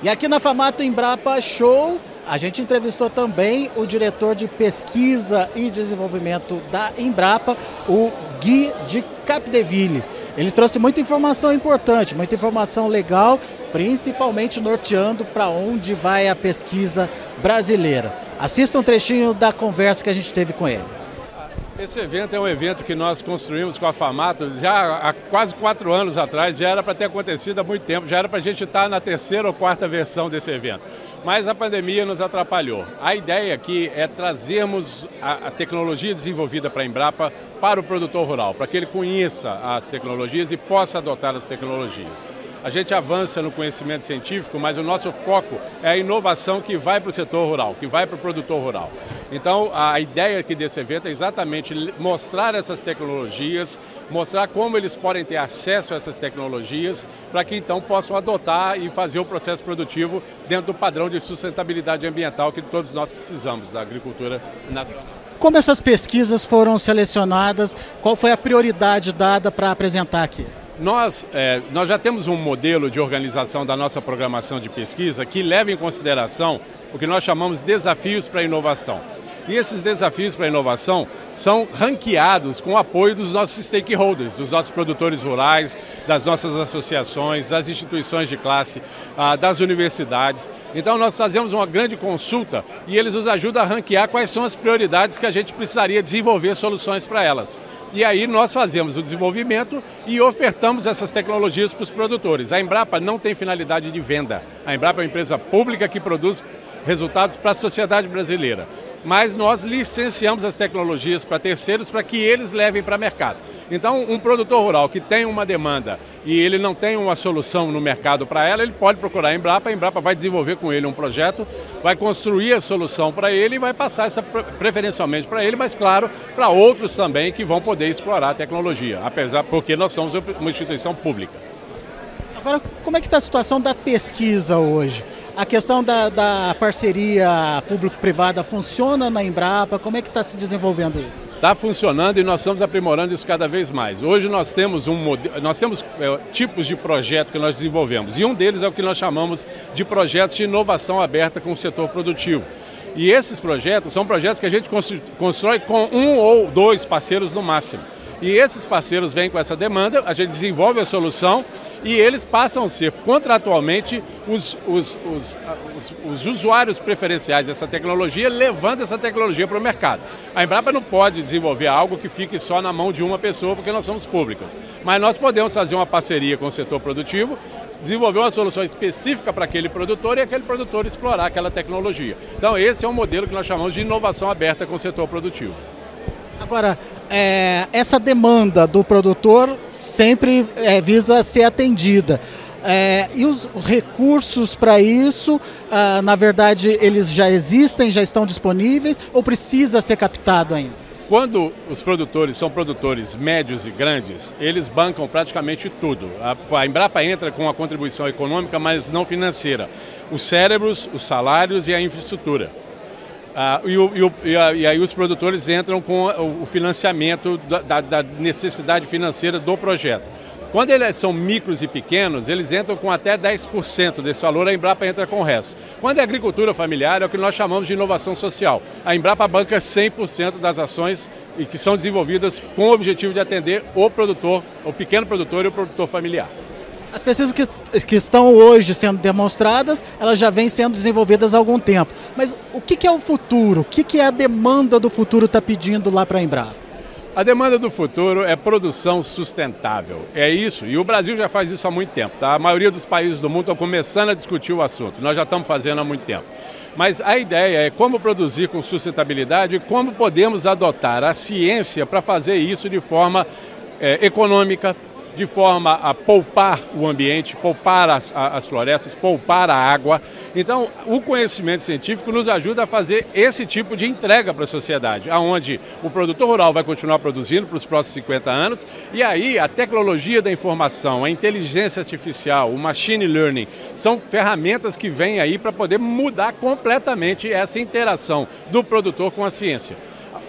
E aqui na Famato Embrapa Show, a gente entrevistou também o diretor de pesquisa e desenvolvimento da Embrapa, o Gui de Capdeville. Ele trouxe muita informação importante, muita informação legal, principalmente norteando para onde vai a pesquisa brasileira. Assista um trechinho da conversa que a gente teve com ele. Esse evento é um evento que nós construímos com a FAMATA já há quase quatro anos atrás, já era para ter acontecido há muito tempo, já era para a gente estar na terceira ou quarta versão desse evento. Mas a pandemia nos atrapalhou. A ideia aqui é trazermos a, a tecnologia desenvolvida para a Embrapa para o produtor rural, para que ele conheça as tecnologias e possa adotar as tecnologias. A gente avança no conhecimento científico, mas o nosso foco é a inovação que vai para o setor rural, que vai para o produtor rural. Então, a ideia aqui desse evento é exatamente mostrar essas tecnologias, mostrar como eles podem ter acesso a essas tecnologias, para que então possam adotar e fazer o processo produtivo dentro do padrão de sustentabilidade ambiental que todos nós precisamos da agricultura nacional. Como essas pesquisas foram selecionadas? Qual foi a prioridade dada para apresentar aqui? Nós, é, nós já temos um modelo de organização da nossa programação de pesquisa que leva em consideração o que nós chamamos desafios para a inovação. E esses desafios para a inovação são ranqueados com o apoio dos nossos stakeholders, dos nossos produtores rurais, das nossas associações, das instituições de classe, ah, das universidades. Então nós fazemos uma grande consulta e eles nos ajudam a ranquear quais são as prioridades que a gente precisaria desenvolver soluções para elas. E aí nós fazemos o desenvolvimento e ofertamos essas tecnologias para os produtores. A Embrapa não tem finalidade de venda. A Embrapa é uma empresa pública que produz resultados para a sociedade brasileira mas nós licenciamos as tecnologias para terceiros para que eles levem para o mercado. Então, um produtor rural que tem uma demanda e ele não tem uma solução no mercado para ela, ele pode procurar a Embrapa, a Embrapa vai desenvolver com ele um projeto, vai construir a solução para ele e vai passar essa preferencialmente para ele, mas claro, para outros também que vão poder explorar a tecnologia, apesar porque nós somos uma instituição pública. Agora, como é que está a situação da pesquisa hoje? A questão da, da parceria público-privada funciona na Embrapa? Como é que está se desenvolvendo isso? Está funcionando e nós estamos aprimorando isso cada vez mais. Hoje nós temos, um, nós temos é, tipos de projeto que nós desenvolvemos e um deles é o que nós chamamos de projetos de inovação aberta com o setor produtivo. E esses projetos são projetos que a gente constrói com um ou dois parceiros no máximo. E esses parceiros vêm com essa demanda, a gente desenvolve a solução e eles passam a ser contratualmente os, os, os, os, os usuários preferenciais dessa tecnologia, levando essa tecnologia para o mercado. A Embrapa não pode desenvolver algo que fique só na mão de uma pessoa, porque nós somos públicas. Mas nós podemos fazer uma parceria com o setor produtivo, desenvolver uma solução específica para aquele produtor e aquele produtor explorar aquela tecnologia. Então, esse é um modelo que nós chamamos de inovação aberta com o setor produtivo. Agora, é, essa demanda do produtor sempre é, visa ser atendida. É, e os recursos para isso, ah, na verdade, eles já existem, já estão disponíveis ou precisa ser captado ainda? Quando os produtores são produtores médios e grandes, eles bancam praticamente tudo. A, a Embrapa entra com a contribuição econômica, mas não financeira. Os cérebros, os salários e a infraestrutura. Ah, e, o, e, o, e, a, e, aí os produtores entram com o financiamento da, da, necessidade financeira do projeto. Quando eles são micros e pequenos, eles entram com até 10% desse valor, a Embrapa entra com o resto. Quando é agricultura familiar, é o que nós chamamos de inovação social. A Embrapa banca 100% das ações e que são desenvolvidas com o objetivo de atender o produtor, o pequeno produtor e o produtor familiar. As pesquisas que, que estão hoje sendo demonstradas, elas já vêm sendo desenvolvidas há algum tempo. Mas o que, que é o futuro? O que, que é a demanda do futuro está pedindo lá para a Embrapa? A demanda do futuro é produção sustentável. É isso. E o Brasil já faz isso há muito tempo. Tá? A maioria dos países do mundo estão começando a discutir o assunto. Nós já estamos fazendo há muito tempo. Mas a ideia é como produzir com sustentabilidade e como podemos adotar a ciência para fazer isso de forma é, econômica, de forma a poupar o ambiente, poupar as, as florestas, poupar a água. Então, o conhecimento científico nos ajuda a fazer esse tipo de entrega para a sociedade, aonde o produtor rural vai continuar produzindo para os próximos 50 anos, e aí a tecnologia da informação, a inteligência artificial, o machine learning, são ferramentas que vêm aí para poder mudar completamente essa interação do produtor com a ciência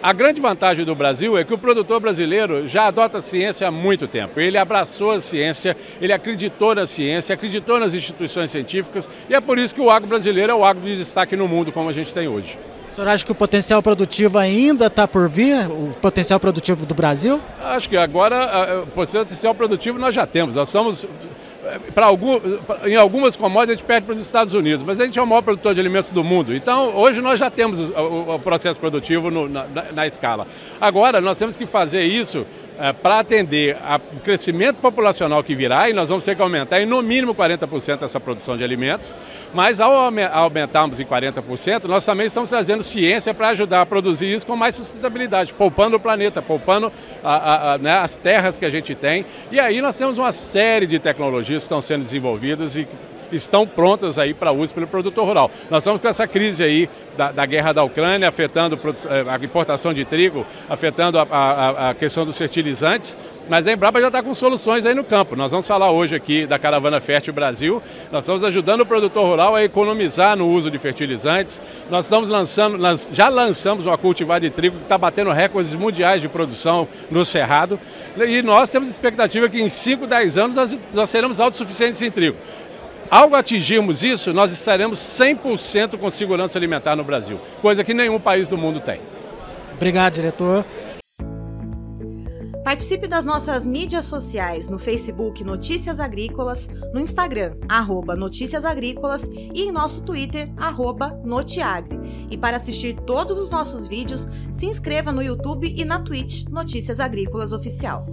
A grande vantagem do Brasil é que o produtor brasileiro já adota a ciência há muito tempo. Ele abraçou a ciência, ele acreditou na ciência, acreditou nas instituições científicas e é por isso que o agro brasileiro é o agro de destaque no mundo como a gente tem hoje. O senhor acha que o potencial produtivo ainda está por vir, o potencial produtivo do Brasil? Acho que agora o potencial produtivo nós já temos. Nós somos para algum, em algumas commodities a gente perde para os Estados Unidos, mas a gente é o maior produtor de alimentos do mundo. Então, hoje nós já temos o, o processo produtivo no, na, na, escala. Agora, nós temos que fazer isso é, para atender ao crescimento populacional que virá, e nós vamos ter que aumentar em no mínimo 40% essa produção de alimentos, mas ao aumentarmos em 40%, nós também estamos trazendo ciência para ajudar a produzir isso com mais sustentabilidade, poupando o planeta, poupando a, a, né, as terras que a gente tem. E aí nós temos uma série de tecnologias que estão sendo desenvolvidas e estão prontas aí para uso pelo produtor rural. Nós estamos com essa crise aí da, da guerra da Ucrânia, afetando eh, a importação de trigo, afetando a, a, a questão dos fertilizantes, mas a Embrapa já está com soluções aí no campo. Nós vamos falar hoje aqui da Caravana Fértil Brasil. Nós estamos ajudando o produtor rural a economizar no uso de fertilizantes. Nós estamos lançando, já lançamos uma cultivar de trigo que está batendo recordes mundiais de produção no Cerrado. E nós temos expectativa que em 5, 10 anos nós, nós seremos autossuficientes em trigo. Ao atingirmos isso, nós estaremos 100% com segurança alimentar no Brasil, coisa que nenhum país do mundo tem. Obrigado, diretor. Participe das nossas mídias sociais no Facebook Notícias Agrícolas, no Instagram, arroba Notícias Agrícolas e em nosso Twitter, arroba Notiagre. E para assistir todos os nossos vídeos, se inscreva no YouTube e na Twitch Notícias Agrícolas Oficial.